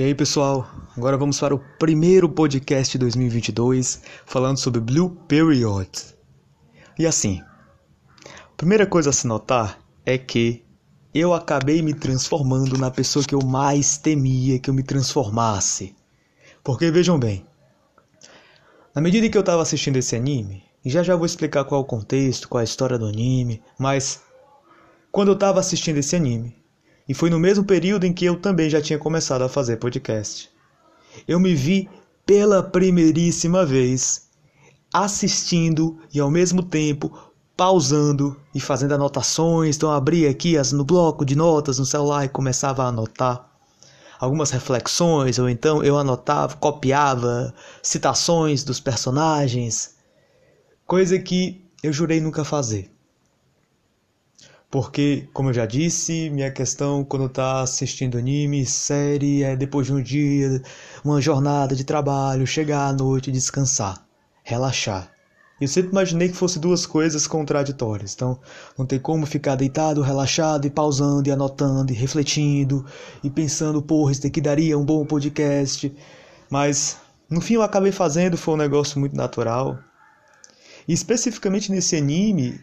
E aí, pessoal? Agora vamos para o primeiro podcast de 2022, falando sobre Blue Period. E assim, a primeira coisa a se notar é que eu acabei me transformando na pessoa que eu mais temia que eu me transformasse. Porque vejam bem, na medida que eu estava assistindo esse anime, e já já vou explicar qual é o contexto, qual é a história do anime, mas quando eu estava assistindo esse anime, e foi no mesmo período em que eu também já tinha começado a fazer podcast. Eu me vi pela primeiríssima vez assistindo e ao mesmo tempo pausando e fazendo anotações. Então abria aqui as, no bloco de notas no celular e começava a anotar algumas reflexões, ou então eu anotava, copiava citações dos personagens, coisa que eu jurei nunca fazer. Porque, como eu já disse, minha questão quando tá assistindo anime, série, é depois de um dia, uma jornada de trabalho, chegar à noite descansar, relaxar. Eu sempre imaginei que fosse duas coisas contraditórias. Então, não tem como ficar deitado, relaxado e pausando e anotando e refletindo e pensando, porra, isso daqui daria um bom podcast. Mas, no fim, eu acabei fazendo, foi um negócio muito natural. E especificamente nesse anime,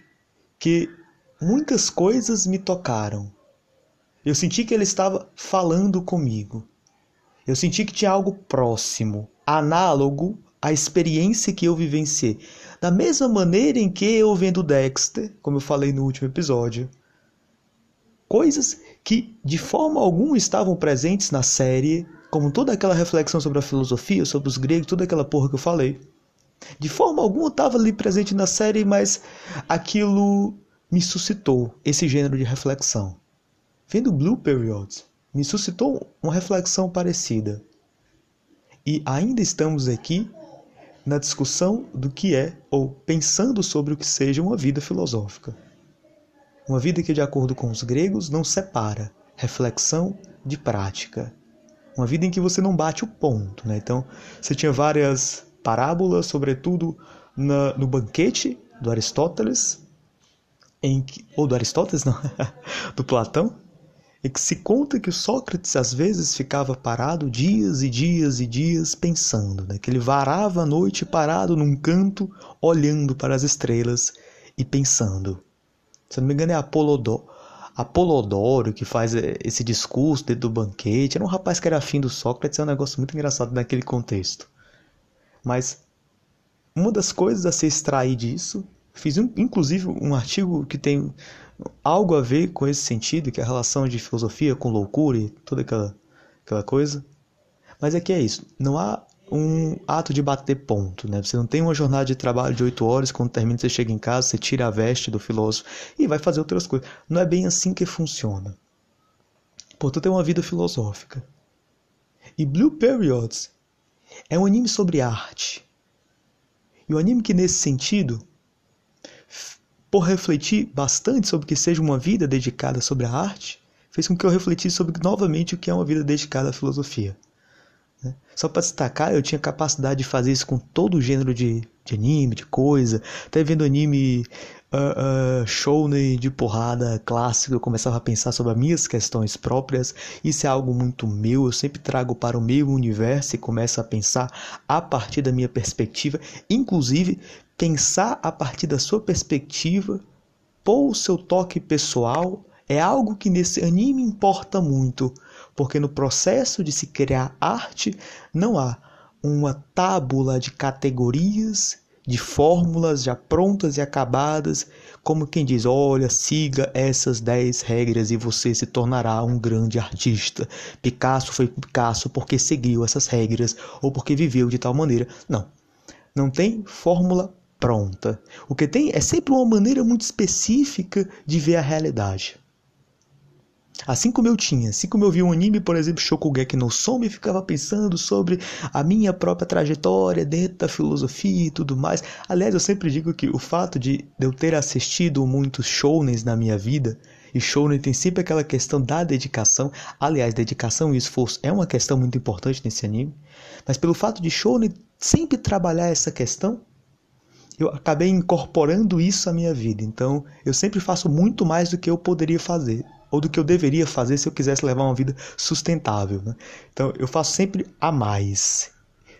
que muitas coisas me tocaram. Eu senti que ele estava falando comigo. Eu senti que tinha algo próximo, análogo à experiência que eu vivenciei. Da mesma maneira em que eu vendo Dexter, como eu falei no último episódio, coisas que de forma alguma estavam presentes na série, como toda aquela reflexão sobre a filosofia, sobre os gregos, toda aquela porra que eu falei. De forma alguma estava ali presente na série, mas aquilo me suscitou esse gênero de reflexão. Vendo Blue Periods, me suscitou uma reflexão parecida. E ainda estamos aqui na discussão do que é, ou pensando sobre o que seja uma vida filosófica. Uma vida que, de acordo com os gregos, não separa reflexão de prática. Uma vida em que você não bate o ponto. Né? Então, você tinha várias parábolas, sobretudo na, no banquete do Aristóteles, em que, ou do Aristóteles, não, do Platão, em que se conta que o Sócrates às vezes ficava parado dias e dias e dias pensando, né? que ele varava a noite parado num canto, olhando para as estrelas e pensando. Se não me engano é Apolodoro, Apolodoro que faz eh, esse discurso dentro do banquete. Era um rapaz que era afim do Sócrates, é um negócio muito engraçado naquele contexto. Mas uma das coisas a se extrair disso Fiz um, inclusive um artigo que tem algo a ver com esse sentido, que é a relação de filosofia com loucura e toda aquela, aquela coisa. Mas é que é isso, não há um ato de bater ponto, né? Você não tem uma jornada de trabalho de oito horas, quando termina você chega em casa, você tira a veste do filósofo e vai fazer outras coisas. Não é bem assim que funciona. Portanto, é uma vida filosófica. E Blue Periods é um anime sobre arte. E o anime que nesse sentido por refletir bastante sobre o que seja uma vida dedicada sobre a arte, fez com que eu refletisse sobre novamente o que é uma vida dedicada à filosofia. Né? Só para destacar, eu tinha capacidade de fazer isso com todo o gênero de, de anime, de coisa, até vendo anime uh, uh, de porrada clássico, eu começava a pensar sobre as minhas questões próprias. Isso é algo muito meu, eu sempre trago para o meu universo e começo a pensar a partir da minha perspectiva, inclusive pensar a partir da sua perspectiva, pôr o seu toque pessoal, é algo que nesse anime importa muito, porque no processo de se criar arte não há uma tábula de categorias, de fórmulas já prontas e acabadas, como quem diz: olha, siga essas 10 regras e você se tornará um grande artista. Picasso foi Picasso porque seguiu essas regras ou porque viveu de tal maneira. Não. Não tem fórmula pronta. O que tem é sempre uma maneira muito específica de ver a realidade. Assim como eu tinha, assim como eu vi um anime, por exemplo, Shokugeki no Soma e ficava pensando sobre a minha própria trajetória dentro da filosofia e tudo mais. Aliás, eu sempre digo que o fato de eu ter assistido muitos shounens na minha vida, e shounen tem sempre aquela questão da dedicação. Aliás, dedicação e esforço é uma questão muito importante nesse anime, mas pelo fato de shounen sempre trabalhar essa questão, eu acabei incorporando isso à minha vida. Então, eu sempre faço muito mais do que eu poderia fazer ou do que eu deveria fazer se eu quisesse levar uma vida sustentável. Né? Então eu faço sempre a mais.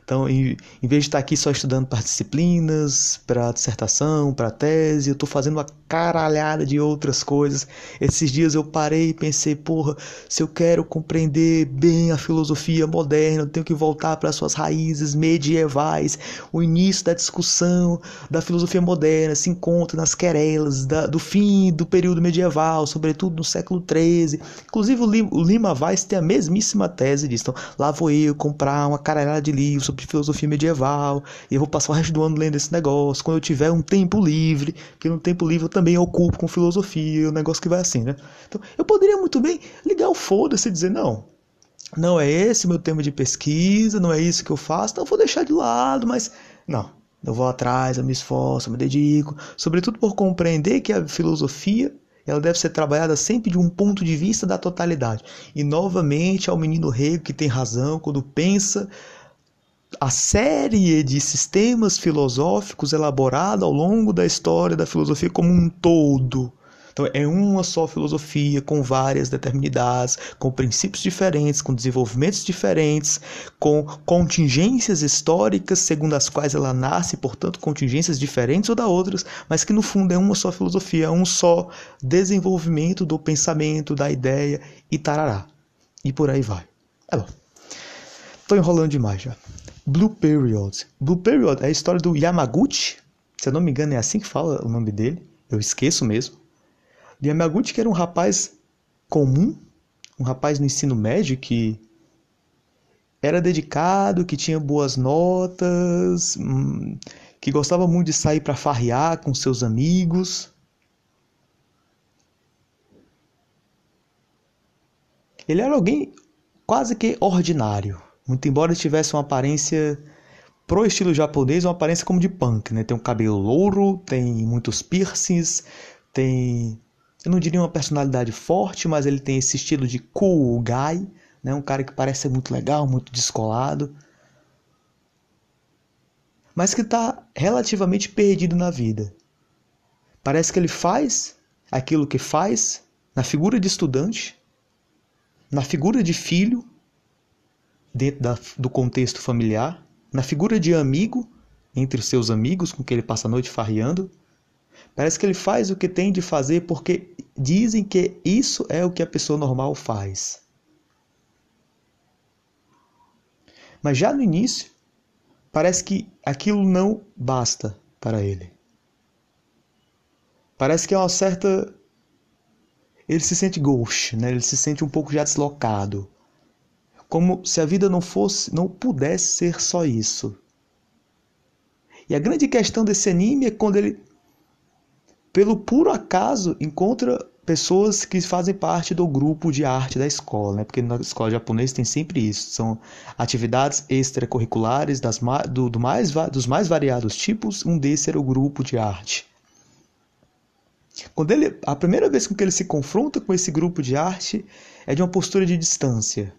Então, em, em vez de estar aqui só estudando para disciplinas, para dissertação, para tese, eu estou fazendo uma caralhada de outras coisas. Esses dias eu parei e pensei, porra, se eu quero compreender bem a filosofia moderna, eu tenho que voltar para suas raízes medievais. O início da discussão da filosofia moderna se encontra nas querelas da, do fim do período medieval, sobretudo no século XIII. Inclusive, o Lima Weiss tem a mesmíssima tese disso. Então, lá vou eu comprar uma caralhada de livros de filosofia medieval, e eu vou passar o resto do ano lendo esse negócio, quando eu tiver um tempo livre, que no tempo livre eu também ocupo com filosofia, o um negócio que vai assim, né? Então, eu poderia muito bem ligar o foda-se e dizer, não, não é esse meu tema de pesquisa, não é isso que eu faço, então eu vou deixar de lado, mas não, eu vou atrás, eu me esforço, eu me dedico, sobretudo por compreender que a filosofia ela deve ser trabalhada sempre de um ponto de vista da totalidade. E novamente ao menino rei que tem razão quando pensa a série de sistemas filosóficos elaborados ao longo da história da filosofia como um todo. Então, é uma só filosofia com várias determinidades, com princípios diferentes, com desenvolvimentos diferentes, com contingências históricas segundo as quais ela nasce, portanto, contingências diferentes ou da outras, mas que no fundo é uma só filosofia, é um só desenvolvimento do pensamento, da ideia e tarará. E por aí vai. É bom. Estou enrolando demais já. Blue Period. Blue Period é a história do Yamaguchi. Se eu não me engano, é assim que fala o nome dele. Eu esqueço mesmo. Yamaguchi, que era um rapaz comum, um rapaz no ensino médio que era dedicado, que tinha boas notas, hum, que gostava muito de sair para farrear com seus amigos. Ele era alguém quase que ordinário. Muito embora tivesse uma aparência pro estilo japonês, uma aparência como de punk, né? Tem um cabelo louro, tem muitos piercings, tem eu não diria uma personalidade forte, mas ele tem esse estilo de cool guy, né? Um cara que parece ser muito legal, muito descolado, mas que está relativamente perdido na vida. Parece que ele faz aquilo que faz na figura de estudante, na figura de filho, dentro da, do contexto familiar, na figura de amigo, entre os seus amigos com que ele passa a noite farreando. Parece que ele faz o que tem de fazer porque dizem que isso é o que a pessoa normal faz. Mas já no início, parece que aquilo não basta para ele. Parece que é uma certa. Ele se sente ghost, né? ele se sente um pouco já deslocado como se a vida não fosse, não pudesse ser só isso. E a grande questão desse anime é quando ele, pelo puro acaso, encontra pessoas que fazem parte do grupo de arte da escola, né? porque na escola japonesa tem sempre isso, são atividades extracurriculares das, do, do mais, dos mais variados tipos, um desses era o grupo de arte. Quando ele, a primeira vez com que ele se confronta com esse grupo de arte é de uma postura de distância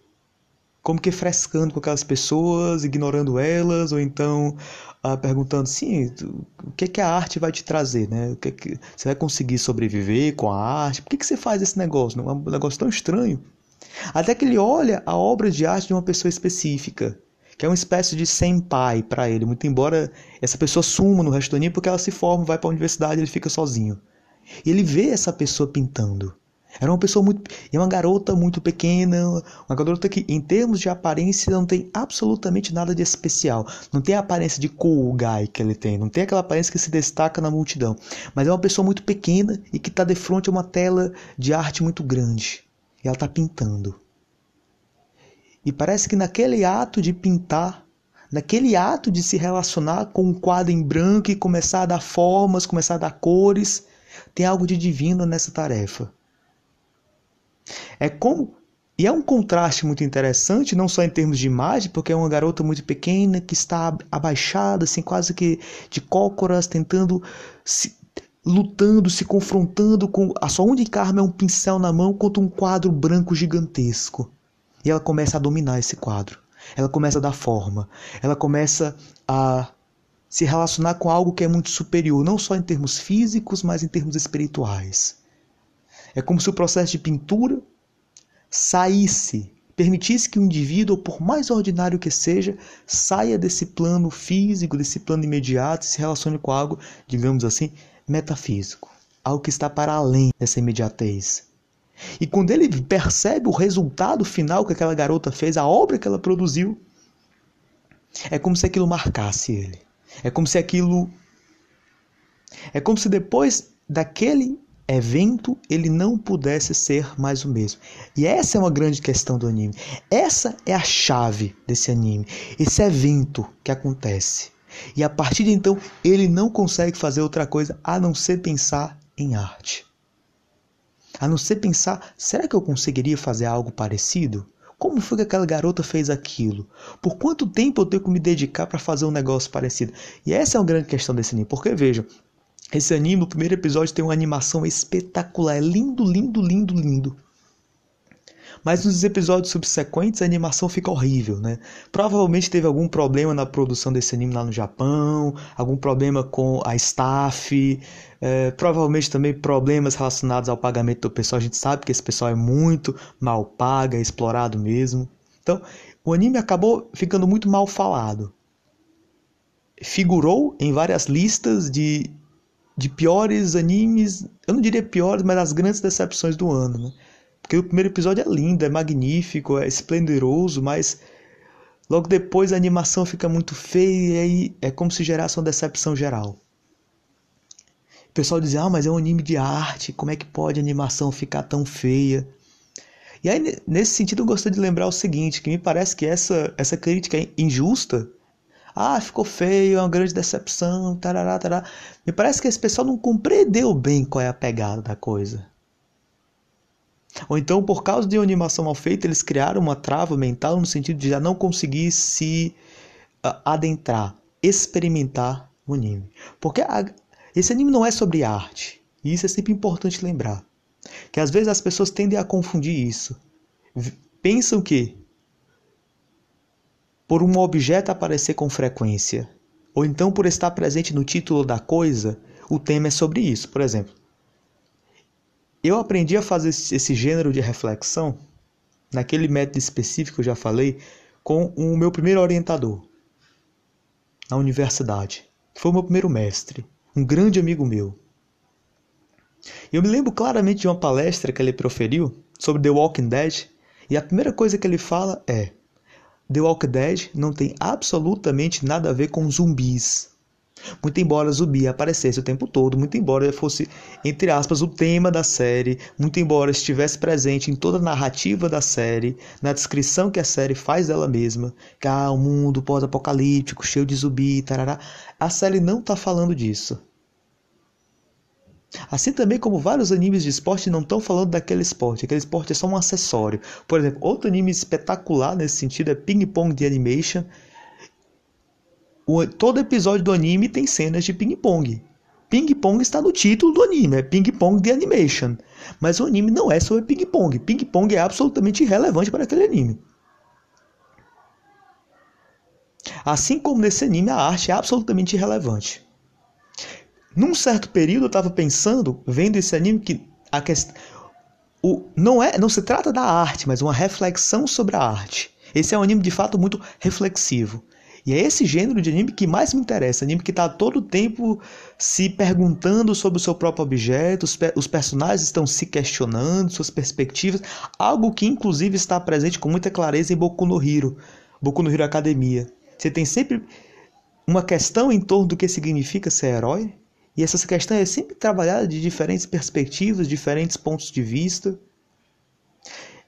como que frescando com aquelas pessoas, ignorando elas, ou então ah, perguntando, sim, o que, que a arte vai te trazer, né? O que, que você vai conseguir sobreviver com a arte? Por que, que você faz esse negócio? É um negócio tão estranho. Até que ele olha a obra de arte de uma pessoa específica, que é uma espécie de senpai para ele, muito embora essa pessoa suma no resto do anime porque ela se forma, vai para a universidade, ele fica sozinho. E ele vê essa pessoa pintando. Era uma pessoa muito. E uma garota muito pequena, uma garota que, em termos de aparência, não tem absolutamente nada de especial. Não tem a aparência de cool guy que ele tem, não tem aquela aparência que se destaca na multidão. Mas é uma pessoa muito pequena e que está de frente a uma tela de arte muito grande. E ela está pintando. E parece que naquele ato de pintar, naquele ato de se relacionar com um quadro em branco e começar a dar formas, começar a dar cores, tem algo de divino nessa tarefa. É como e é um contraste muito interessante, não só em termos de imagem, porque é uma garota muito pequena que está abaixada, assim, quase que de cócoras, tentando se, lutando, se confrontando com a sua única arma é um pincel na mão contra um quadro branco gigantesco. E ela começa a dominar esse quadro. Ela começa a dar forma. Ela começa a se relacionar com algo que é muito superior, não só em termos físicos, mas em termos espirituais. É como se o processo de pintura saísse, permitisse que o indivíduo, por mais ordinário que seja, saia desse plano físico, desse plano imediato e se relacione com algo, digamos assim, metafísico, algo que está para além dessa imediatez. E quando ele percebe o resultado final que aquela garota fez, a obra que ela produziu, é como se aquilo marcasse ele. É como se aquilo. É como se depois daquele evento ele não pudesse ser mais o mesmo. E essa é uma grande questão do anime. Essa é a chave desse anime. Esse evento que acontece. E a partir de então ele não consegue fazer outra coisa a não ser pensar em arte. A não ser pensar, será que eu conseguiria fazer algo parecido? Como foi que aquela garota fez aquilo? Por quanto tempo eu tenho que me dedicar para fazer um negócio parecido? E essa é uma grande questão desse anime, porque vejam, esse anime, no primeiro episódio, tem uma animação espetacular, é lindo, lindo, lindo, lindo. Mas nos episódios subsequentes a animação fica horrível, né? Provavelmente teve algum problema na produção desse anime lá no Japão, algum problema com a staff, é, provavelmente também problemas relacionados ao pagamento do pessoal. A gente sabe que esse pessoal é muito mal pago, é explorado mesmo. Então, o anime acabou ficando muito mal falado. Figurou em várias listas de, de piores animes, eu não diria piores, mas as grandes decepções do ano, né? Porque o primeiro episódio é lindo, é magnífico, é esplendoroso, mas logo depois a animação fica muito feia e aí é como se gerasse uma decepção geral. O pessoal dizia, ah, mas é um anime de arte, como é que pode a animação ficar tão feia? E aí, nesse sentido, eu gostaria de lembrar o seguinte, que me parece que essa, essa crítica é injusta, ah, ficou feio, é uma grande decepção, tarará, tarará. Me parece que esse pessoal não compreendeu bem qual é a pegada da coisa. Ou então, por causa de uma animação mal feita, eles criaram uma trava mental no sentido de já não conseguir se uh, adentrar, experimentar o anime. Porque a, esse anime não é sobre arte. E isso é sempre importante lembrar. Que às vezes as pessoas tendem a confundir isso. Pensam que por um objeto aparecer com frequência, ou então por estar presente no título da coisa, o tema é sobre isso. Por exemplo, eu aprendi a fazer esse gênero de reflexão, naquele método específico que eu já falei, com o meu primeiro orientador na universidade, que foi o meu primeiro mestre, um grande amigo meu. Eu me lembro claramente de uma palestra que ele proferiu sobre The Walking Dead, e a primeira coisa que ele fala é: The Walking Dead não tem absolutamente nada a ver com zumbis. Muito embora zumbi aparecesse o tempo todo, muito embora fosse, entre aspas, o tema da série, muito embora estivesse presente em toda a narrativa da série, na descrição que a série faz dela mesma, que ah, um mundo pós-apocalíptico, cheio de zumbi, tarará, a série não está falando disso. Assim também como vários animes de esporte não estão falando daquele esporte, aquele esporte é só um acessório. Por exemplo, outro anime espetacular nesse sentido é Ping Pong The Animation, o, todo episódio do anime tem cenas de ping-pong. Ping-pong está no título do anime, é Ping-Pong The Animation. Mas o anime não é sobre ping-pong. Ping-pong é absolutamente irrelevante para aquele anime. Assim como nesse anime, a arte é absolutamente irrelevante. Num certo período, eu estava pensando, vendo esse anime, que a questão. O, não, é, não se trata da arte, mas uma reflexão sobre a arte. Esse é um anime de fato muito reflexivo. E é esse gênero de anime que mais me interessa, anime que está todo o tempo se perguntando sobre o seu próprio objeto, os, pe os personagens estão se questionando, suas perspectivas, algo que inclusive está presente com muita clareza em Boku no Hero, Boku no Hero Academia. Você tem sempre uma questão em torno do que significa ser herói, e essa questão é sempre trabalhada de diferentes perspectivas, diferentes pontos de vista.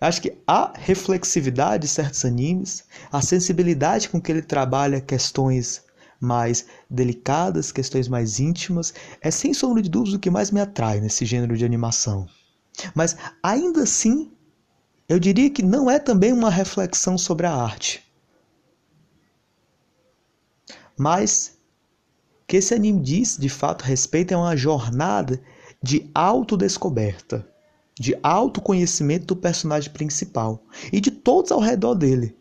Acho que a reflexividade de certos animes, a sensibilidade com que ele trabalha questões mais delicadas, questões mais íntimas, é sem sombra de dúvidas o que mais me atrai nesse gênero de animação. Mas ainda assim, eu diria que não é também uma reflexão sobre a arte. Mas que esse anime diz, de fato, respeito é uma jornada de autodescoberta de autoconhecimento do personagem principal e de todos ao redor dele.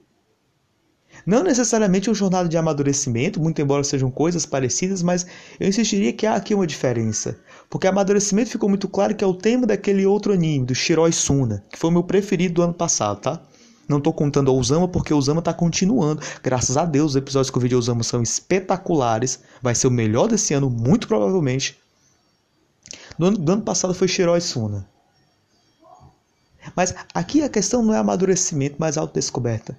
Não necessariamente uma jornada de amadurecimento, muito embora sejam coisas parecidas, mas eu insistiria que há aqui uma diferença. Porque amadurecimento ficou muito claro que é o tema daquele outro anime, do Shiroi Suna, que foi o meu preferido do ano passado, tá? Não estou contando o Osama porque o Osama está continuando. Graças a Deus, os episódios que eu vi de Osama são espetaculares. Vai ser o melhor desse ano, muito provavelmente. Do ano, do ano passado foi Shiroi Suna. Mas aqui a questão não é amadurecimento, mas autodescoberta.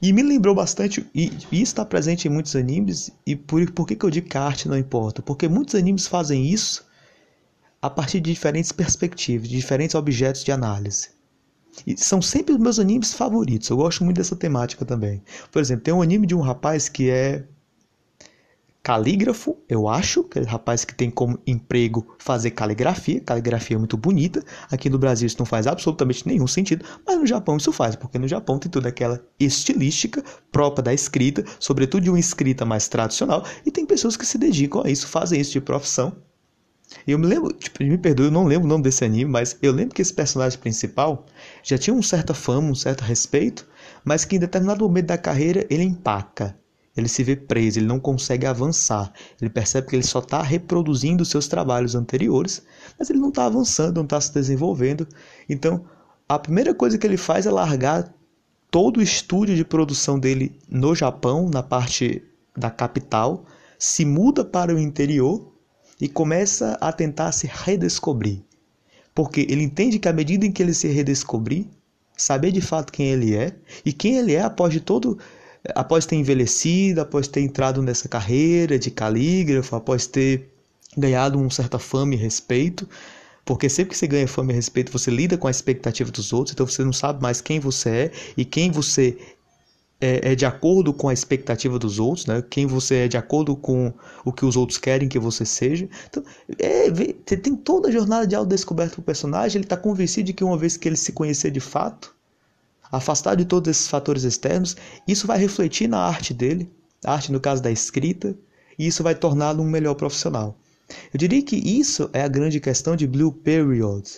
E me lembrou bastante, e, e está presente em muitos animes, e por, por que, que eu digo que a arte não importa? Porque muitos animes fazem isso a partir de diferentes perspectivas, de diferentes objetos de análise. E são sempre os meus animes favoritos. Eu gosto muito dessa temática também. Por exemplo, tem um anime de um rapaz que é calígrafo, eu acho, aquele rapaz que tem como emprego fazer caligrafia. Caligrafia é muito bonita. Aqui no Brasil isso não faz absolutamente nenhum sentido, mas no Japão isso faz, porque no Japão tem toda aquela estilística própria da escrita, sobretudo de uma escrita mais tradicional, e tem pessoas que se dedicam a isso, fazem isso de profissão. E eu me lembro, tipo, me perdoe, eu não lembro o nome desse anime, mas eu lembro que esse personagem principal já tinha uma certa fama, um certo respeito, mas que em determinado momento da carreira ele empaca. Ele se vê preso, ele não consegue avançar. Ele percebe que ele só está reproduzindo seus trabalhos anteriores, mas ele não está avançando, não está se desenvolvendo. Então, a primeira coisa que ele faz é largar todo o estúdio de produção dele no Japão, na parte da capital, se muda para o interior e começa a tentar se redescobrir. Porque ele entende que à medida em que ele se redescobrir, saber de fato quem ele é e quem ele é após de todo após ter envelhecido, após ter entrado nessa carreira de calígrafo, após ter ganhado uma certa fama e respeito, porque sempre que você ganha fama e respeito, você lida com a expectativa dos outros, então você não sabe mais quem você é e quem você é, é, de acordo com a expectativa dos outros, né? quem você é de acordo com o que os outros querem que você seja. Então, é, tem toda a jornada de autodescoberta do personagem, ele está convencido de que uma vez que ele se conhecer de fato, afastado de todos esses fatores externos, isso vai refletir na arte dele, a arte no caso da escrita, e isso vai torná-lo um melhor profissional. Eu diria que isso é a grande questão de Blue Period.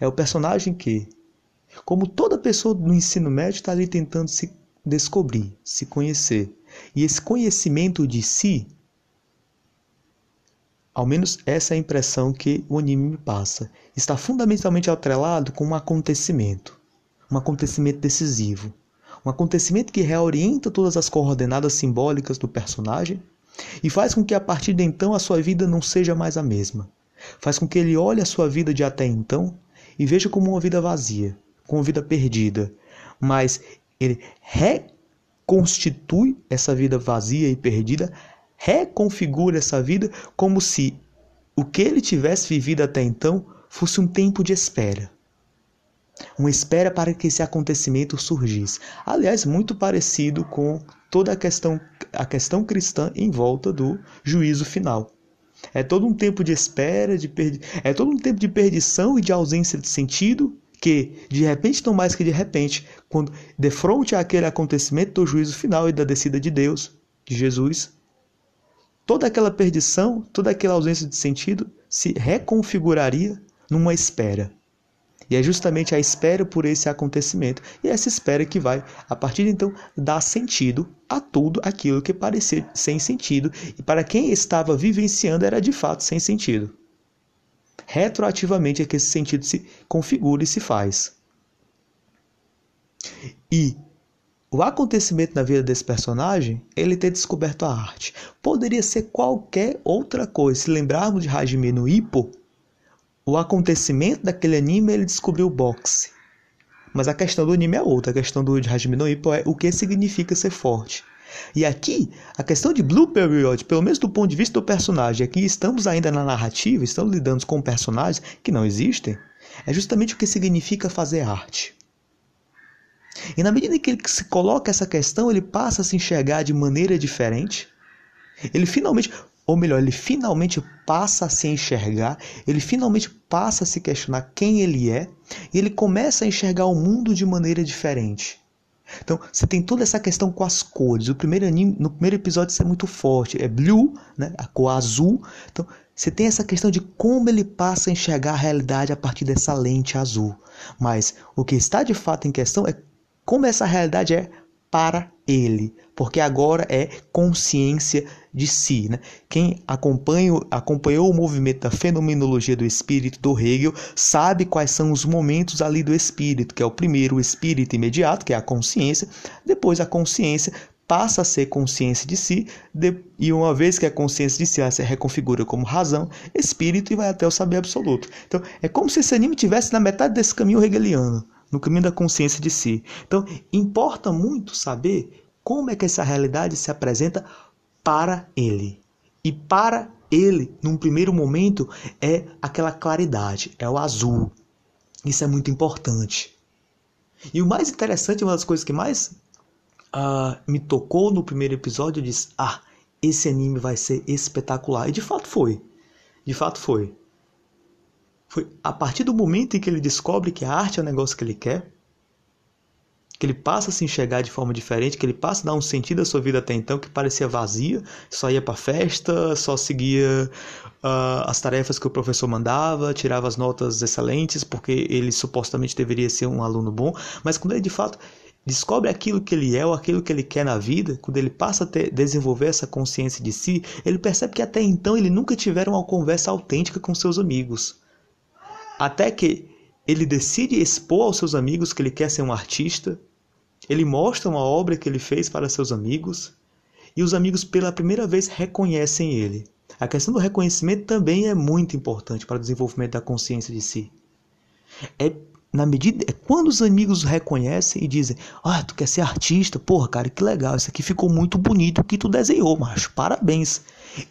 É o personagem que, como toda pessoa no ensino médio, está ali tentando se descobrir, se conhecer. E esse conhecimento de si, ao menos essa é a impressão que o anime me passa, está fundamentalmente atrelado com um acontecimento um acontecimento decisivo, um acontecimento que reorienta todas as coordenadas simbólicas do personagem e faz com que a partir de então a sua vida não seja mais a mesma. Faz com que ele olhe a sua vida de até então e veja como uma vida vazia, como uma vida perdida, mas ele reconstitui essa vida vazia e perdida, reconfigura essa vida como se o que ele tivesse vivido até então fosse um tempo de espera uma espera para que esse acontecimento surgisse. Aliás, muito parecido com toda a questão, a questão cristã em volta do juízo final. É todo um tempo de espera, de perdi... é todo um tempo de perdição e de ausência de sentido que, de repente, não mais que de repente, quando defronte aquele acontecimento do juízo final e da descida de Deus, de Jesus, toda aquela perdição, toda aquela ausência de sentido se reconfiguraria numa espera. E é justamente a espera por esse acontecimento. E é essa espera que vai, a partir de então, dar sentido a tudo aquilo que parecia sem sentido. E para quem estava vivenciando, era de fato sem sentido. Retroativamente é que esse sentido se configura e se faz. E o acontecimento na vida desse personagem, ele ter descoberto a arte. Poderia ser qualquer outra coisa. Se lembrarmos de Hajime no Ippo, o acontecimento daquele anime ele descobriu o boxe. Mas a questão do anime é outra. A questão do Hajime no Ippo é o que significa ser forte. E aqui, a questão de Blue Period, pelo menos do ponto de vista do personagem, aqui estamos ainda na narrativa, estamos lidando com personagens que não existem, é justamente o que significa fazer arte. E na medida que ele se coloca essa questão, ele passa a se enxergar de maneira diferente. Ele finalmente, ou melhor, ele finalmente passa a se enxergar, ele finalmente passa a se questionar quem ele é, e ele começa a enxergar o mundo de maneira diferente. Então, você tem toda essa questão com as cores. O primeiro anime, no primeiro episódio isso é muito forte, é blue, né, a cor azul. Então, você tem essa questão de como ele passa a enxergar a realidade a partir dessa lente azul. Mas o que está de fato em questão é como essa realidade é para ele, porque agora é consciência de si. Né? Quem acompanhou o movimento da fenomenologia do espírito do Hegel sabe quais são os momentos ali do espírito, que é o primeiro, o espírito imediato, que é a consciência, depois a consciência passa a ser consciência de si, e uma vez que a consciência de si ela se reconfigura como razão, espírito e vai até o saber absoluto. Então, é como se esse anime tivesse na metade desse caminho hegeliano no caminho da consciência de si. Então, importa muito saber como é que essa realidade se apresenta para ele. E para ele, num primeiro momento, é aquela claridade, é o azul. Isso é muito importante. E o mais interessante, uma das coisas que mais uh, me tocou no primeiro episódio, eu disse: Ah, esse anime vai ser espetacular. E de fato foi. De fato foi. Foi a partir do momento em que ele descobre que a arte é o negócio que ele quer, que ele passa a se enxergar de forma diferente, que ele passa a dar um sentido à sua vida até então que parecia vazia, só ia para festa, só seguia uh, as tarefas que o professor mandava, tirava as notas excelentes porque ele supostamente deveria ser um aluno bom, mas quando ele de fato descobre aquilo que ele é ou aquilo que ele quer na vida, quando ele passa a ter, desenvolver essa consciência de si, ele percebe que até então ele nunca tiveram uma conversa autêntica com seus amigos. Até que ele decide expor aos seus amigos que ele quer ser um artista, ele mostra uma obra que ele fez para seus amigos, e os amigos pela primeira vez reconhecem ele. A questão do reconhecimento também é muito importante para o desenvolvimento da consciência de si. É na medida é quando os amigos reconhecem e dizem: "Ah, tu quer ser artista? Porra, cara, que legal, isso aqui ficou muito bonito o que tu desenhou, macho. Parabéns".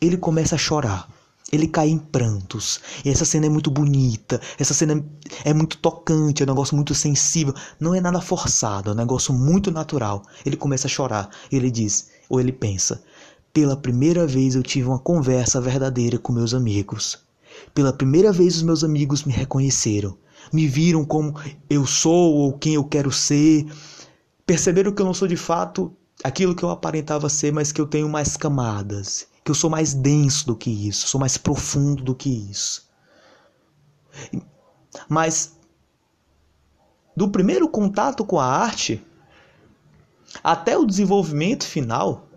Ele começa a chorar ele cai em prantos. E essa cena é muito bonita, essa cena é muito tocante, é um negócio muito sensível. Não é nada forçado, é um negócio muito natural. Ele começa a chorar. Ele diz, ou ele pensa: pela primeira vez eu tive uma conversa verdadeira com meus amigos. Pela primeira vez os meus amigos me reconheceram, me viram como eu sou ou quem eu quero ser. Perceberam que eu não sou de fato aquilo que eu aparentava ser, mas que eu tenho mais camadas que eu sou mais denso do que isso, sou mais profundo do que isso. Mas do primeiro contato com a arte até o desenvolvimento final,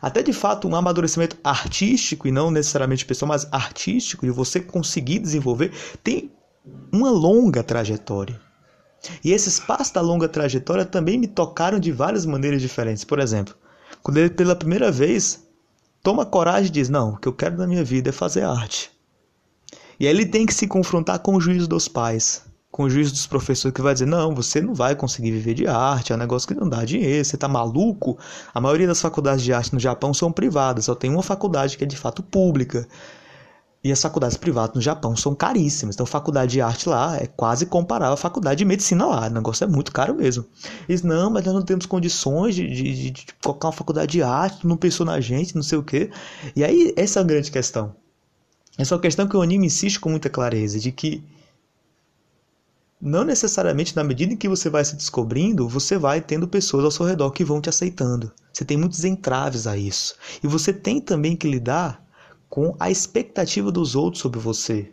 até de fato um amadurecimento artístico e não necessariamente pessoal, mas artístico de você conseguir desenvolver, tem uma longa trajetória. E esse espaço da longa trajetória também me tocaram de várias maneiras diferentes. Por exemplo, quando ele pela primeira vez toma coragem e diz: Não, o que eu quero na minha vida é fazer arte. E aí ele tem que se confrontar com o juízo dos pais, com o juízo dos professores, que vai dizer: Não, você não vai conseguir viver de arte, é um negócio que não dá dinheiro, você tá maluco. A maioria das faculdades de arte no Japão são privadas, só tem uma faculdade que é de fato pública. E as faculdades privadas no Japão são caríssimas. Então, faculdade de arte lá é quase comparável à faculdade de medicina lá. O negócio é muito caro mesmo. Eles, não, mas nós não temos condições de, de, de colocar uma faculdade de arte, não pensou na gente, não sei o quê. E aí, essa é a grande questão. Essa é uma questão que o anime insiste com muita clareza, de que não necessariamente na medida em que você vai se descobrindo, você vai tendo pessoas ao seu redor que vão te aceitando. Você tem muitos entraves a isso. E você tem também que lidar com a expectativa dos outros sobre você.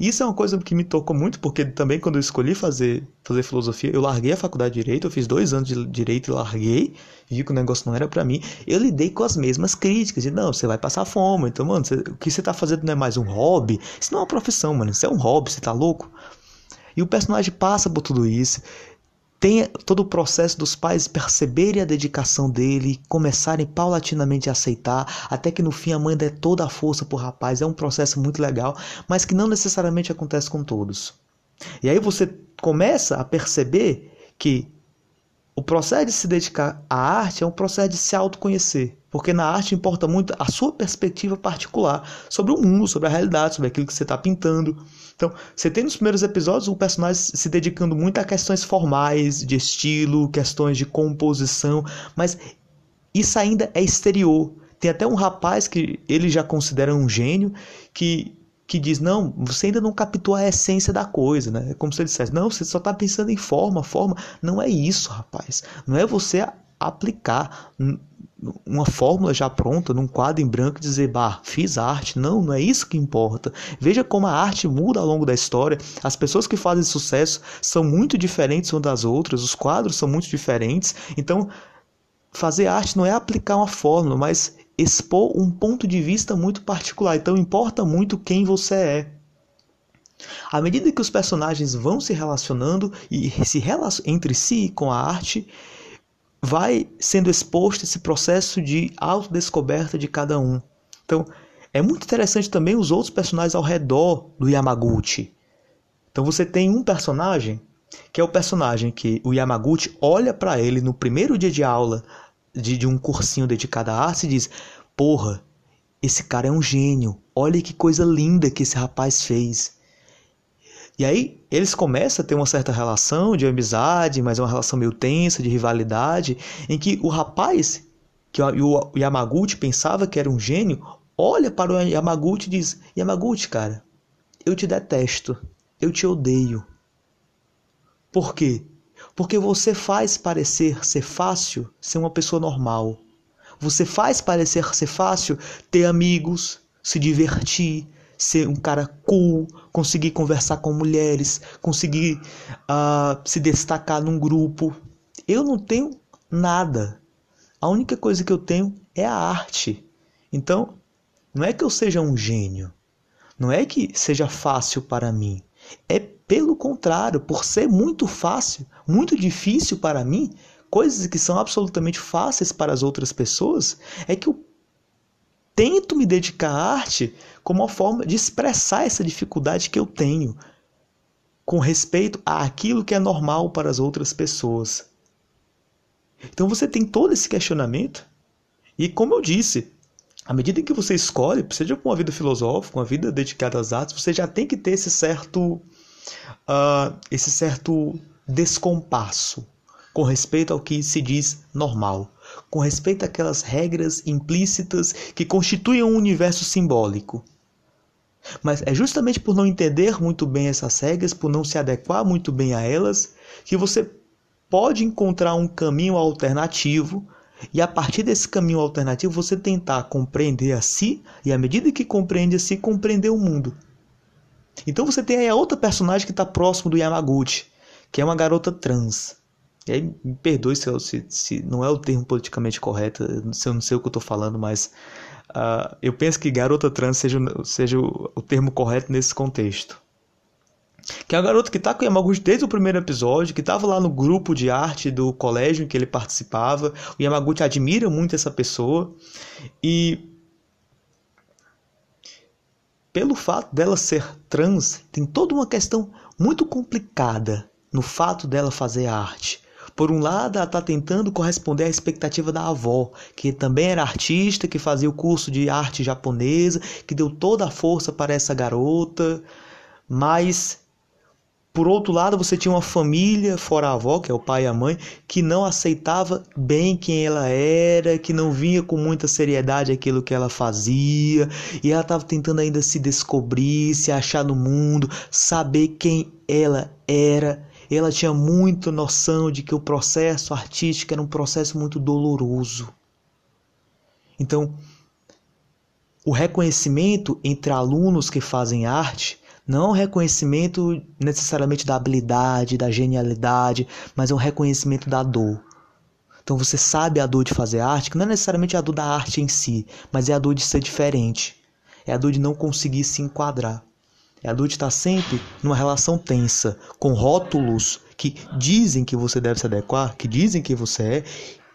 Isso é uma coisa que me tocou muito, porque também quando eu escolhi fazer, fazer filosofia, eu larguei a faculdade de direito, eu fiz dois anos de direito e larguei, vi que o negócio não era para mim. Eu lidei com as mesmas críticas, de não, você vai passar fome, então, mano, você, o que você tá fazendo não é mais um hobby, isso não é uma profissão, mano, isso é um hobby, você tá louco? E o personagem passa por tudo isso tem todo o processo dos pais perceberem a dedicação dele, começarem paulatinamente a aceitar, até que no fim a mãe dê toda a força pro rapaz. É um processo muito legal, mas que não necessariamente acontece com todos. E aí você começa a perceber que o processo de se dedicar à arte é um processo de se autoconhecer, porque na arte importa muito a sua perspectiva particular sobre o mundo, sobre a realidade, sobre aquilo que você está pintando. Então, você tem nos primeiros episódios o personagem se dedicando muito a questões formais, de estilo, questões de composição, mas isso ainda é exterior. Tem até um rapaz que ele já considera um gênio que que diz: não, você ainda não captou a essência da coisa, né? É como se ele dissesse: não, você só está pensando em forma, forma. Não é isso, rapaz. Não é você aplicar. uma fórmula já pronta, num quadro em branco, dizer, bah, fiz arte. Não, não é isso que importa. Veja como a arte muda ao longo da história. As pessoas que fazem sucesso são muito diferentes umas das outras, os quadros são muito diferentes. Então, fazer arte não é aplicar uma fórmula, mas expor um ponto de vista muito particular. Então, importa muito quem você é. À medida que os personagens vão se relacionando e se entre si com a arte, vai sendo exposto esse processo de autodescoberta de cada um. Então, é muito interessante também os outros personagens ao redor do Yamaguchi. Então você tem um personagem que é o personagem que o Yamaguchi olha para ele no primeiro dia de aula de, de um cursinho dedicado à arte e diz: Porra, esse cara é um gênio. Olha que coisa linda que esse rapaz fez. E aí eles começam a ter uma certa relação de amizade, mas é uma relação meio tensa, de rivalidade, em que o rapaz, que o Yamaguchi pensava que era um gênio, olha para o Yamaguchi e diz: Yamaguchi, cara, eu te detesto, eu te odeio. Por quê? Porque você faz parecer ser fácil ser uma pessoa normal. Você faz parecer ser fácil ter amigos, se divertir, ser um cara cool, conseguir conversar com mulheres, conseguir uh, se destacar num grupo. Eu não tenho nada. A única coisa que eu tenho é a arte. Então, não é que eu seja um gênio. Não é que seja fácil para mim. É pelo contrário, por ser muito fácil, muito difícil para mim, coisas que são absolutamente fáceis para as outras pessoas, é que eu tento me dedicar à arte como uma forma de expressar essa dificuldade que eu tenho com respeito àquilo que é normal para as outras pessoas. Então você tem todo esse questionamento, e como eu disse, à medida que você escolhe, seja com uma vida filosófica, uma vida dedicada às artes, você já tem que ter esse certo, uh, esse certo descompasso com respeito ao que se diz normal com respeito àquelas regras implícitas que constituem um universo simbólico. Mas é justamente por não entender muito bem essas regras, por não se adequar muito bem a elas, que você pode encontrar um caminho alternativo e a partir desse caminho alternativo você tentar compreender a si e à medida que compreende a si, compreender o mundo. Então você tem aí a outra personagem que está próximo do Yamaguchi, que é uma garota trans. E aí, me perdoe se, se, se, não é o termo politicamente correto, eu sei, eu não sei o que eu estou falando, mas uh, eu penso que garota trans seja, seja o, o termo correto nesse contexto. Que é uma garota que está com o Yamaguchi desde o primeiro episódio, que estava lá no grupo de arte do colégio em que ele participava. O Yamaguchi admira muito essa pessoa. E pelo fato dela ser trans, tem toda uma questão muito complicada no fato dela fazer arte. Por um lado, ela está tentando corresponder à expectativa da avó, que também era artista, que fazia o curso de arte japonesa, que deu toda a força para essa garota. Mas, por outro lado, você tinha uma família, fora a avó, que é o pai e a mãe, que não aceitava bem quem ela era, que não vinha com muita seriedade aquilo que ela fazia, e ela estava tentando ainda se descobrir, se achar no mundo, saber quem ela era ela tinha muita noção de que o processo artístico era um processo muito doloroso. Então, o reconhecimento entre alunos que fazem arte não é um reconhecimento necessariamente da habilidade, da genialidade, mas é um reconhecimento da dor. Então você sabe a dor de fazer arte, que não é necessariamente a dor da arte em si, mas é a dor de ser diferente. É a dor de não conseguir se enquadrar. É a dor de estar sempre numa relação tensa, com rótulos que dizem que você deve se adequar, que dizem que você é,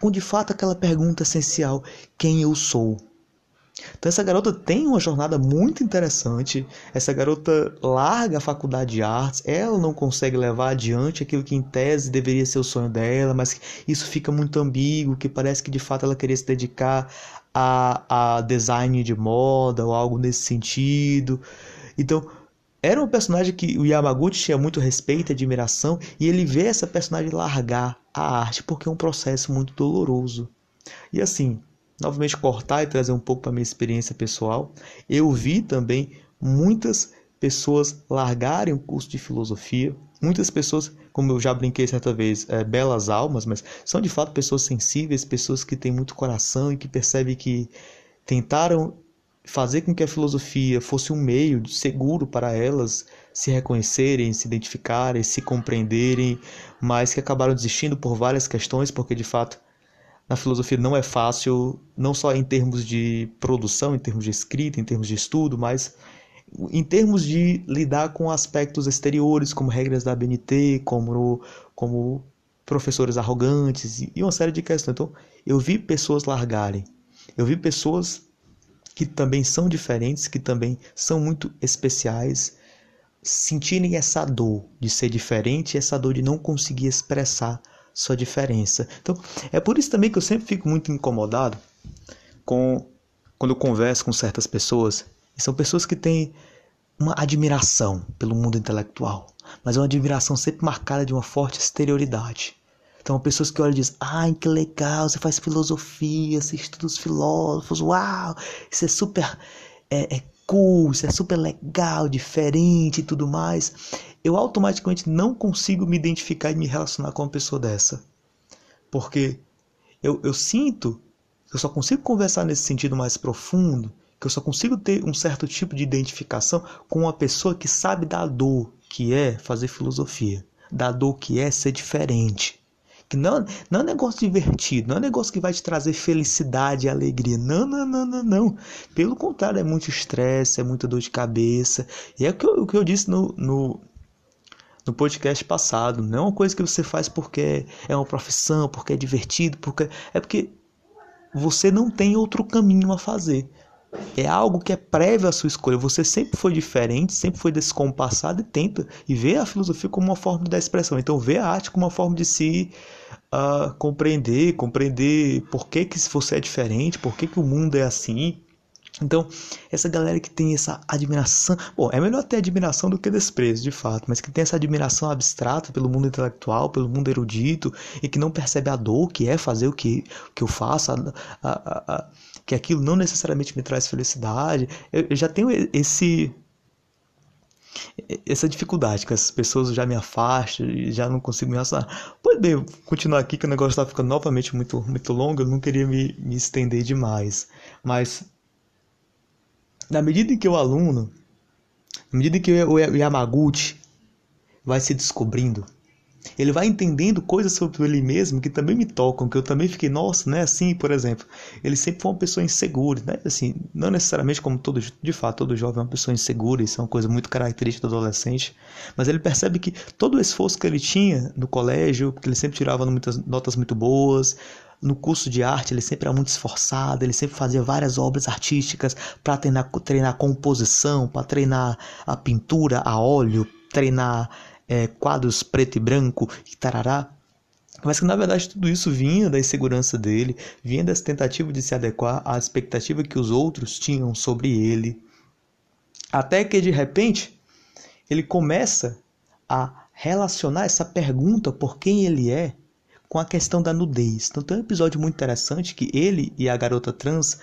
com de fato aquela pergunta essencial: quem eu sou? Então essa garota tem uma jornada muito interessante. Essa garota larga a faculdade de artes, ela não consegue levar adiante aquilo que em tese deveria ser o sonho dela, mas isso fica muito ambíguo, que parece que de fato ela queria se dedicar a, a design de moda ou algo nesse sentido. Então, era um personagem que o Yamaguchi tinha muito respeito e admiração, e ele vê essa personagem largar a arte porque é um processo muito doloroso. E assim, novamente cortar e trazer um pouco para minha experiência pessoal, eu vi também muitas pessoas largarem o curso de filosofia. Muitas pessoas, como eu já brinquei certa vez, é, belas almas, mas são de fato pessoas sensíveis, pessoas que têm muito coração e que percebem que tentaram fazer com que a filosofia fosse um meio seguro para elas se reconhecerem, se identificarem, se compreenderem, mas que acabaram desistindo por várias questões, porque de fato na filosofia não é fácil, não só em termos de produção, em termos de escrita, em termos de estudo, mas em termos de lidar com aspectos exteriores, como regras da BNT, como, como professores arrogantes e uma série de questões. Então, eu vi pessoas largarem, eu vi pessoas que também são diferentes, que também são muito especiais, sentirem essa dor de ser diferente, essa dor de não conseguir expressar sua diferença. Então, é por isso também que eu sempre fico muito incomodado com quando eu converso com certas pessoas, e são pessoas que têm uma admiração pelo mundo intelectual, mas uma admiração sempre marcada de uma forte exterioridade. Então, pessoas que olham e dizem: Ai, que legal, você faz filosofia, você estuda os filósofos, uau, isso é super é, é cool, isso é super legal, diferente e tudo mais. Eu automaticamente não consigo me identificar e me relacionar com uma pessoa dessa. Porque eu, eu sinto que eu só consigo conversar nesse sentido mais profundo, que eu só consigo ter um certo tipo de identificação com uma pessoa que sabe da dor que é fazer filosofia, da dor que é ser diferente que não, não é negócio divertido, não é negócio que vai te trazer felicidade e alegria. Não, não, não, não, não. Pelo contrário, é muito estresse, é muita dor de cabeça. E é o que eu, o que eu disse no, no, no podcast passado. Não é uma coisa que você faz porque é uma profissão, porque é divertido, porque é porque você não tem outro caminho a fazer. É algo que é prévio à sua escolha. Você sempre foi diferente, sempre foi descompassado e tenta e vê a filosofia como uma forma da expressão. Então vê a arte como uma forma de se uh, compreender, compreender por que, que você é diferente, por que, que o mundo é assim. Então, essa galera que tem essa admiração, bom, é melhor ter admiração do que desprezo, de fato, mas que tem essa admiração abstrata pelo mundo intelectual, pelo mundo erudito, e que não percebe a dor que é fazer o que, que eu faço, a, a, a, que aquilo não necessariamente me traz felicidade. Eu, eu já tenho esse essa dificuldade, que as pessoas já me afastam e já não consigo me relacionar. Pois bem, continuar aqui que o negócio está ficando novamente muito, muito longo, eu não queria me, me estender demais. Mas, na medida em que o aluno, na medida em que o Yamaguchi vai se descobrindo, ele vai entendendo coisas sobre ele mesmo que também me tocam, que eu também fiquei, nossa, né? Assim, por exemplo, ele sempre foi uma pessoa insegura, né? Assim, não necessariamente como todo, de fato, todo jovem é uma pessoa insegura, isso é uma coisa muito característica do adolescente, mas ele percebe que todo o esforço que ele tinha no colégio, porque ele sempre tirava muitas notas muito boas, no curso de arte ele sempre era muito esforçado, ele sempre fazia várias obras artísticas para treinar, treinar composição, para treinar a pintura a óleo, treinar é, quadros preto e branco e tarará. Mas que na verdade tudo isso vinha da insegurança dele, vinha dessa tentativa de se adequar à expectativa que os outros tinham sobre ele. Até que de repente ele começa a relacionar essa pergunta por quem ele é com a questão da nudez. Então tem um episódio muito interessante que ele e a garota trans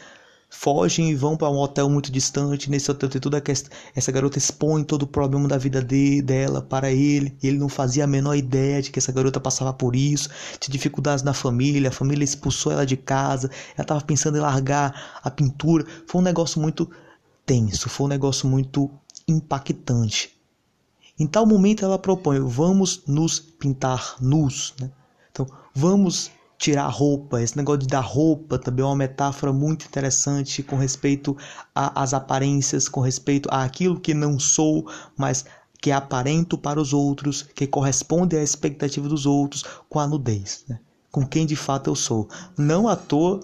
fogem e vão para um hotel muito distante. Nesse hotel tem toda questão. Essa garota expõe todo o problema da vida de, dela para ele. Ele não fazia a menor ideia de que essa garota passava por isso. Tinha dificuldades na família, a família expulsou ela de casa. Ela estava pensando em largar a pintura. Foi um negócio muito tenso, foi um negócio muito impactante. Em tal momento ela propõe: vamos nos pintar nus. Né? Vamos tirar roupa. Esse negócio de dar roupa também é uma metáfora muito interessante com respeito às aparências, com respeito àquilo que não sou, mas que aparento para os outros, que corresponde à expectativa dos outros, com a nudez, né? com quem de fato eu sou. Não à toa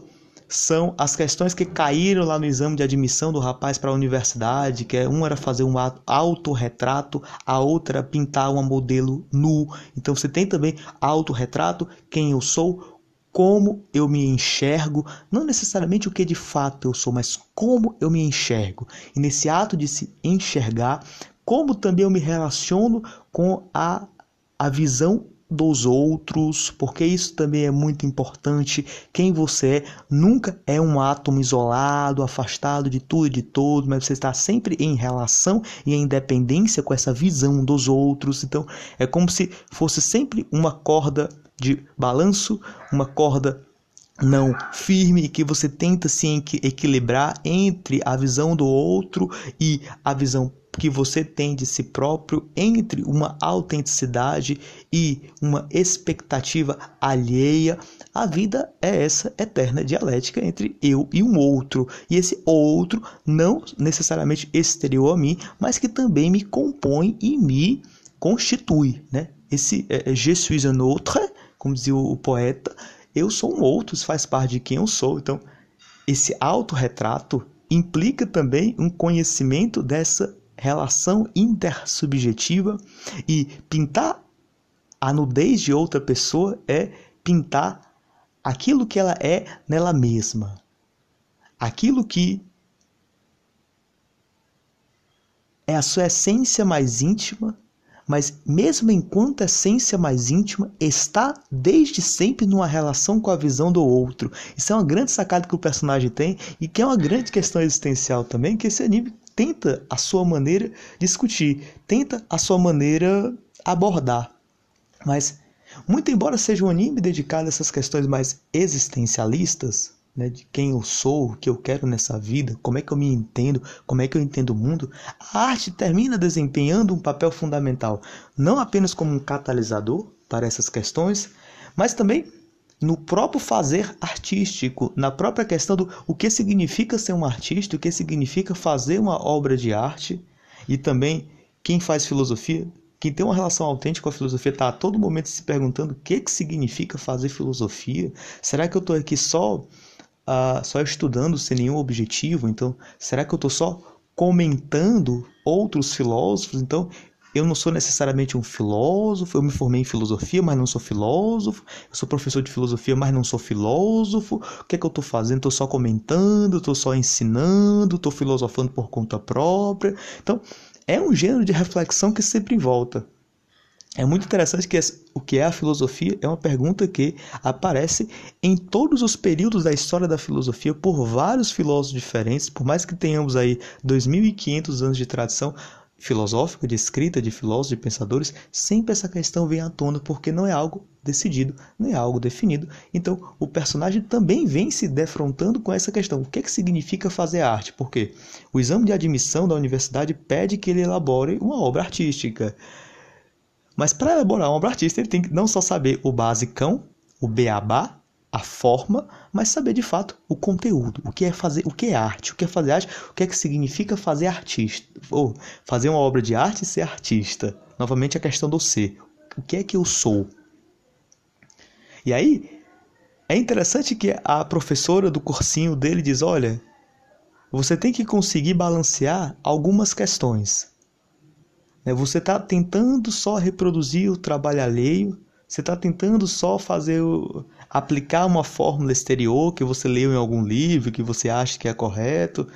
são as questões que caíram lá no exame de admissão do rapaz para a universidade, que é, um era fazer um autorretrato, a outra pintar uma modelo nu. Então você tem também autorretrato, quem eu sou, como eu me enxergo, não necessariamente o que de fato eu sou, mas como eu me enxergo. E nesse ato de se enxergar, como também eu me relaciono com a, a visão dos outros, porque isso também é muito importante. Quem você é nunca é um átomo isolado, afastado de tudo e de todos, mas você está sempre em relação e em dependência com essa visão dos outros. Então, é como se fosse sempre uma corda de balanço, uma corda não firme e que você tenta se equilibrar entre a visão do outro e a visão que você tem de si próprio entre uma autenticidade e uma expectativa alheia. A vida é essa eterna dialética entre eu e um outro, e esse outro não necessariamente exterior a mim, mas que também me compõe e me constitui, né? Esse é, je suis un autre, como dizia o poeta, eu sou um outro, isso faz parte de quem eu sou. Então, esse autorretrato implica também um conhecimento dessa relação intersubjetiva e pintar a nudez de outra pessoa é pintar aquilo que ela é nela mesma. Aquilo que é a sua essência mais íntima, mas mesmo enquanto essência mais íntima, está desde sempre numa relação com a visão do outro. Isso é uma grande sacada que o personagem tem e que é uma grande questão existencial também, que esse anime tenta a sua maneira discutir, tenta a sua maneira abordar. Mas, muito embora seja um anime dedicado a essas questões mais existencialistas, né, de quem eu sou, o que eu quero nessa vida, como é que eu me entendo, como é que eu entendo o mundo, a arte termina desempenhando um papel fundamental, não apenas como um catalisador para essas questões, mas também no próprio fazer artístico, na própria questão do o que significa ser um artista, o que significa fazer uma obra de arte, e também quem faz filosofia, quem tem uma relação autêntica com a filosofia, está a todo momento se perguntando o que, que significa fazer filosofia. Será que eu estou aqui só, uh, só estudando sem nenhum objetivo? Então, será que eu estou só comentando outros filósofos? Então, eu não sou necessariamente um filósofo, eu me formei em filosofia, mas não sou filósofo, eu sou professor de filosofia, mas não sou filósofo. O que é que eu estou fazendo? Estou só comentando, estou só ensinando, estou filosofando por conta própria. Então, é um gênero de reflexão que sempre volta. É muito interessante que o que é a filosofia é uma pergunta que aparece em todos os períodos da história da filosofia por vários filósofos diferentes, por mais que tenhamos aí 2500 anos de tradição, filosófica, de escrita de filósofos, de pensadores, sempre essa questão vem à tona porque não é algo decidido, não é algo definido. Então, o personagem também vem se defrontando com essa questão. O que, é que significa fazer arte? Porque o exame de admissão da universidade pede que ele elabore uma obra artística. Mas para elaborar uma obra artística, ele tem que não só saber o basicão, o beabá, a forma, mas saber de fato o conteúdo, o que é fazer, o que é arte, o que é fazer arte, o que é que significa fazer artista, ou fazer uma obra de arte e ser artista. Novamente a questão do ser. O que é que eu sou? E aí é interessante que a professora do cursinho dele diz: "Olha, você tem que conseguir balancear algumas questões. Né? Você está tentando só reproduzir o trabalho alheio, você está tentando só fazer aplicar uma fórmula exterior que você leu em algum livro, que você acha que é correto,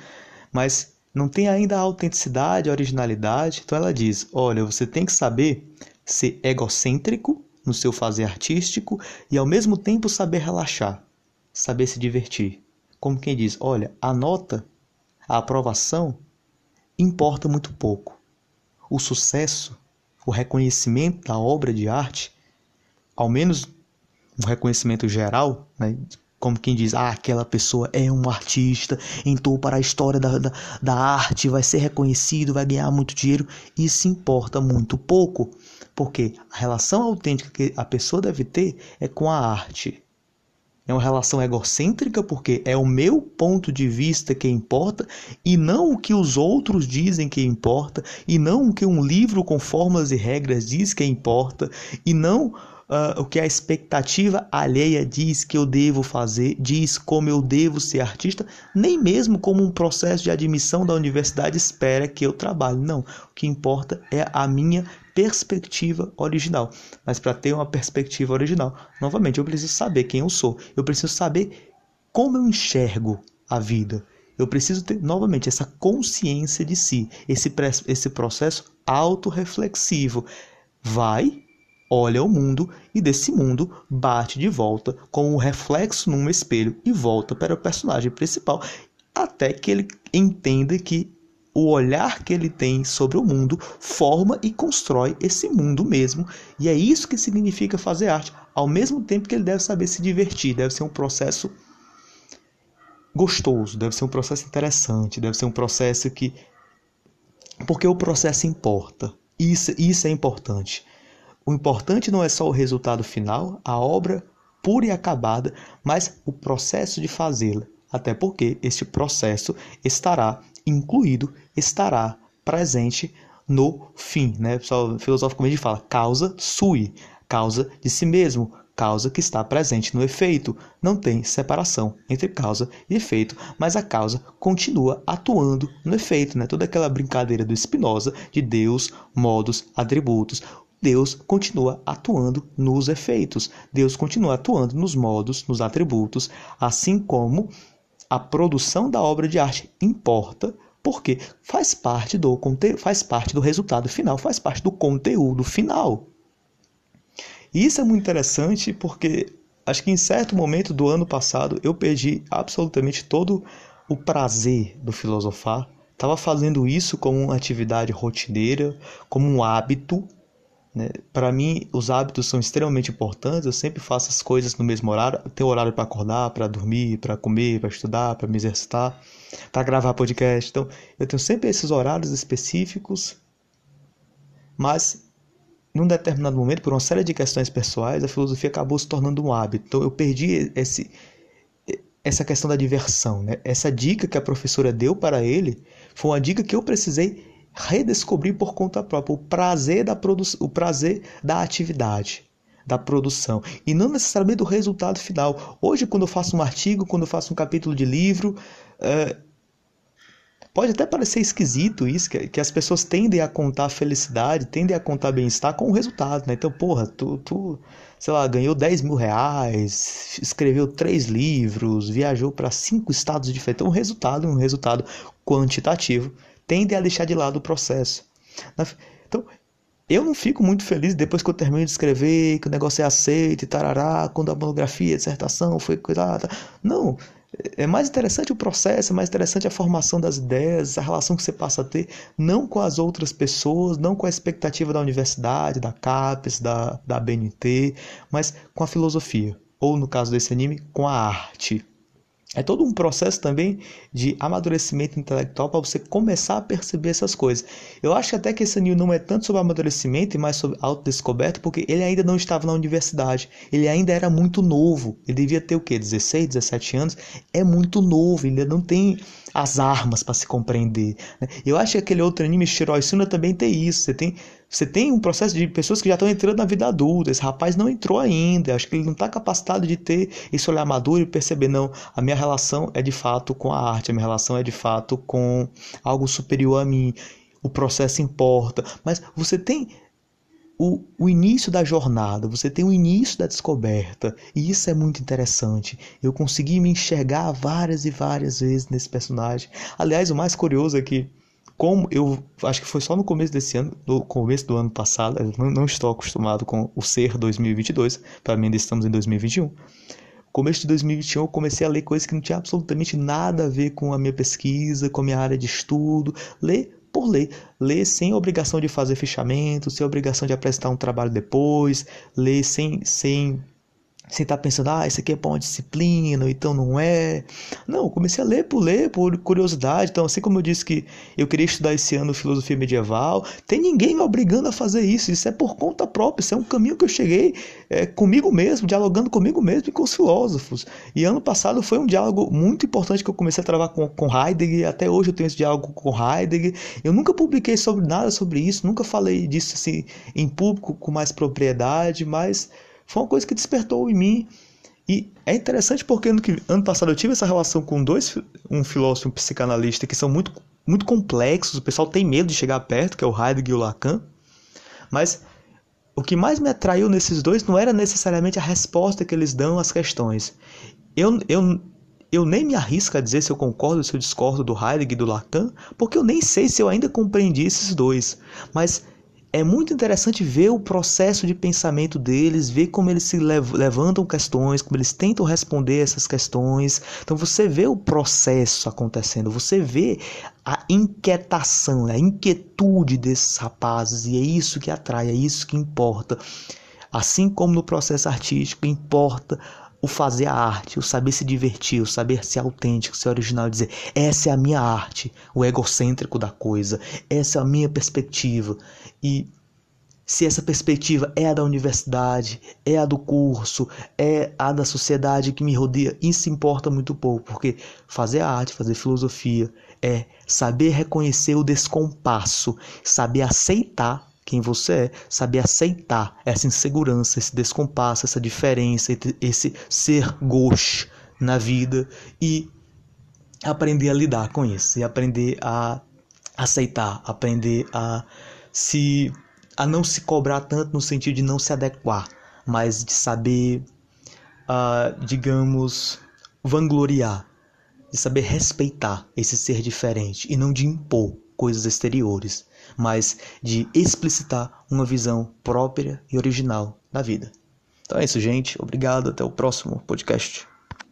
mas não tem ainda a autenticidade, a originalidade. Então ela diz: olha, você tem que saber ser egocêntrico no seu fazer artístico e ao mesmo tempo saber relaxar, saber se divertir. Como quem diz: olha, a nota, a aprovação importa muito pouco. O sucesso, o reconhecimento da obra de arte, ao menos um reconhecimento geral, né? como quem diz, ah, aquela pessoa é um artista, entrou para a história da, da, da arte, vai ser reconhecido, vai ganhar muito dinheiro, isso importa muito pouco, porque a relação autêntica que a pessoa deve ter é com a arte. É uma relação egocêntrica porque é o meu ponto de vista que importa e não o que os outros dizem que importa, e não o que um livro com fórmulas e regras diz que importa, e não uh, o que a expectativa alheia diz que eu devo fazer, diz como eu devo ser artista, nem mesmo como um processo de admissão da universidade espera que eu trabalhe. Não, o que importa é a minha perspectiva original. Mas para ter uma perspectiva original, novamente, eu preciso saber quem eu sou, eu preciso saber como eu enxergo a vida. Eu preciso ter novamente essa consciência de si, esse, esse processo autorreflexivo. Vai olha o mundo e desse mundo bate de volta com um reflexo num espelho e volta para o personagem principal até que ele entenda que o olhar que ele tem sobre o mundo forma e constrói esse mundo mesmo. E é isso que significa fazer arte, ao mesmo tempo que ele deve saber se divertir, deve ser um processo gostoso, deve ser um processo interessante, deve ser um processo que porque o processo importa. Isso, isso é importante. O importante não é só o resultado final, a obra pura e acabada, mas o processo de fazê-la. Até porque este processo estará incluído, estará presente no fim, né? Filosoficamente fala causa sui, causa de si mesmo, causa que está presente no efeito. Não tem separação entre causa e efeito, mas a causa continua atuando no efeito, né? Toda aquela brincadeira do Spinoza de Deus, modos, atributos. Deus continua atuando nos efeitos. Deus continua atuando nos modos, nos atributos, assim como a produção da obra de arte importa porque faz parte do faz parte do resultado final, faz parte do conteúdo final. E isso é muito interessante porque acho que em certo momento do ano passado eu perdi absolutamente todo o prazer do filosofar. Estava fazendo isso como uma atividade rotineira, como um hábito né? Para mim, os hábitos são extremamente importantes. Eu sempre faço as coisas no mesmo horário. Tenho horário para acordar, para dormir, para comer, para estudar, para me exercitar, para gravar podcast. Então, eu tenho sempre esses horários específicos. Mas, num determinado momento, por uma série de questões pessoais, a filosofia acabou se tornando um hábito. Então, eu perdi esse, essa questão da diversão. Né? Essa dica que a professora deu para ele foi uma dica que eu precisei redescobrir por conta própria o prazer da produção, o prazer da atividade, da produção e não necessariamente do resultado final. Hoje, quando eu faço um artigo, quando eu faço um capítulo de livro, é, pode até parecer esquisito isso, que, que, as pessoas tendem a contar felicidade, tendem a contar bem-estar com o resultado, né? Então, porra, tu, tu sei lá, ganhou 10 mil reais, escreveu três livros, viajou para cinco estados diferentes. Então, um resultado, um resultado quantitativo tendem a deixar de lado o processo. Então, eu não fico muito feliz depois que eu termino de escrever, que o negócio é aceito e tarará, quando a monografia, a dissertação foi cuidada. Não, é mais interessante o processo, é mais interessante a formação das ideias, a relação que você passa a ter, não com as outras pessoas, não com a expectativa da universidade, da CAPES, da, da BNT, mas com a filosofia. Ou, no caso desse anime, com a arte. É todo um processo também de amadurecimento intelectual para você começar a perceber essas coisas. Eu acho até que esse anil não é tanto sobre amadurecimento e mais sobre autodescoberta, porque ele ainda não estava na universidade. Ele ainda era muito novo. Ele devia ter o quê? 16, 17 anos. É muito novo, ele ainda não tem as armas para se compreender. Né? Eu acho que aquele outro anime, Shiroi Suna, também tem isso. Você tem, você tem um processo de pessoas que já estão entrando na vida adulta. Esse rapaz não entrou ainda. Acho que ele não está capacitado de ter esse olhar maduro e perceber, não, a minha relação é de fato com a arte, a minha relação é de fato com algo superior a mim. O processo importa. Mas você tem o, o início da jornada, você tem o início da descoberta, e isso é muito interessante. Eu consegui me enxergar várias e várias vezes nesse personagem. Aliás, o mais curioso é que, como eu acho que foi só no começo desse ano, no começo do ano passado, eu não, estou acostumado com o ser 2022, para mim ainda estamos em 2021 começo de 2021 eu comecei a ler coisas que não tinham absolutamente nada a ver com a minha pesquisa, com a minha área de estudo, ler por lei. Ler sem obrigação de fazer fichamento, sem obrigação de apresentar um trabalho depois, ler sem, sem sem estar tá pensando, ah, isso aqui é para uma disciplina, então não é. Não, comecei a ler por ler, por curiosidade. Então, assim como eu disse que eu queria estudar esse ano filosofia medieval, tem ninguém me obrigando a fazer isso. Isso é por conta própria, isso é um caminho que eu cheguei é, comigo mesmo, dialogando comigo mesmo e com os filósofos. E ano passado foi um diálogo muito importante que eu comecei a travar com, com Heidegger, até hoje eu tenho esse diálogo com Heidegger. Eu nunca publiquei sobre nada sobre isso, nunca falei disso assim em público com mais propriedade, mas foi uma coisa que despertou em mim. E é interessante porque no que, ano passado eu tive essa relação com dois, um filósofo e um psicanalista que são muito, muito complexos, o pessoal tem medo de chegar perto, que é o Heidegger e o Lacan. Mas o que mais me atraiu nesses dois não era necessariamente a resposta que eles dão às questões. Eu, eu, eu nem me arrisco a dizer se eu concordo ou se eu discordo do Heidegger e do Lacan, porque eu nem sei se eu ainda compreendi esses dois. Mas é muito interessante ver o processo de pensamento deles, ver como eles se levantam questões, como eles tentam responder essas questões. Então você vê o processo acontecendo, você vê a inquietação, a inquietude desses rapazes, e é isso que atrai, é isso que importa. Assim como no processo artístico importa o fazer a arte, o saber se divertir, o saber ser autêntico, ser original, dizer essa é a minha arte, o egocêntrico da coisa, essa é a minha perspectiva. E se essa perspectiva é a da universidade, é a do curso, é a da sociedade que me rodeia, isso importa muito pouco, porque fazer arte, fazer filosofia é saber reconhecer o descompasso, saber aceitar quem você é, saber aceitar essa insegurança, esse descompasso, essa diferença, esse ser gauche na vida e aprender a lidar com isso e aprender a aceitar, aprender a se a não se cobrar tanto no sentido de não se adequar, mas de saber, uh, digamos, vangloriar, de saber respeitar esse ser diferente e não de impor coisas exteriores mas de explicitar uma visão própria e original da vida. Então é isso, gente. Obrigado. Até o próximo podcast.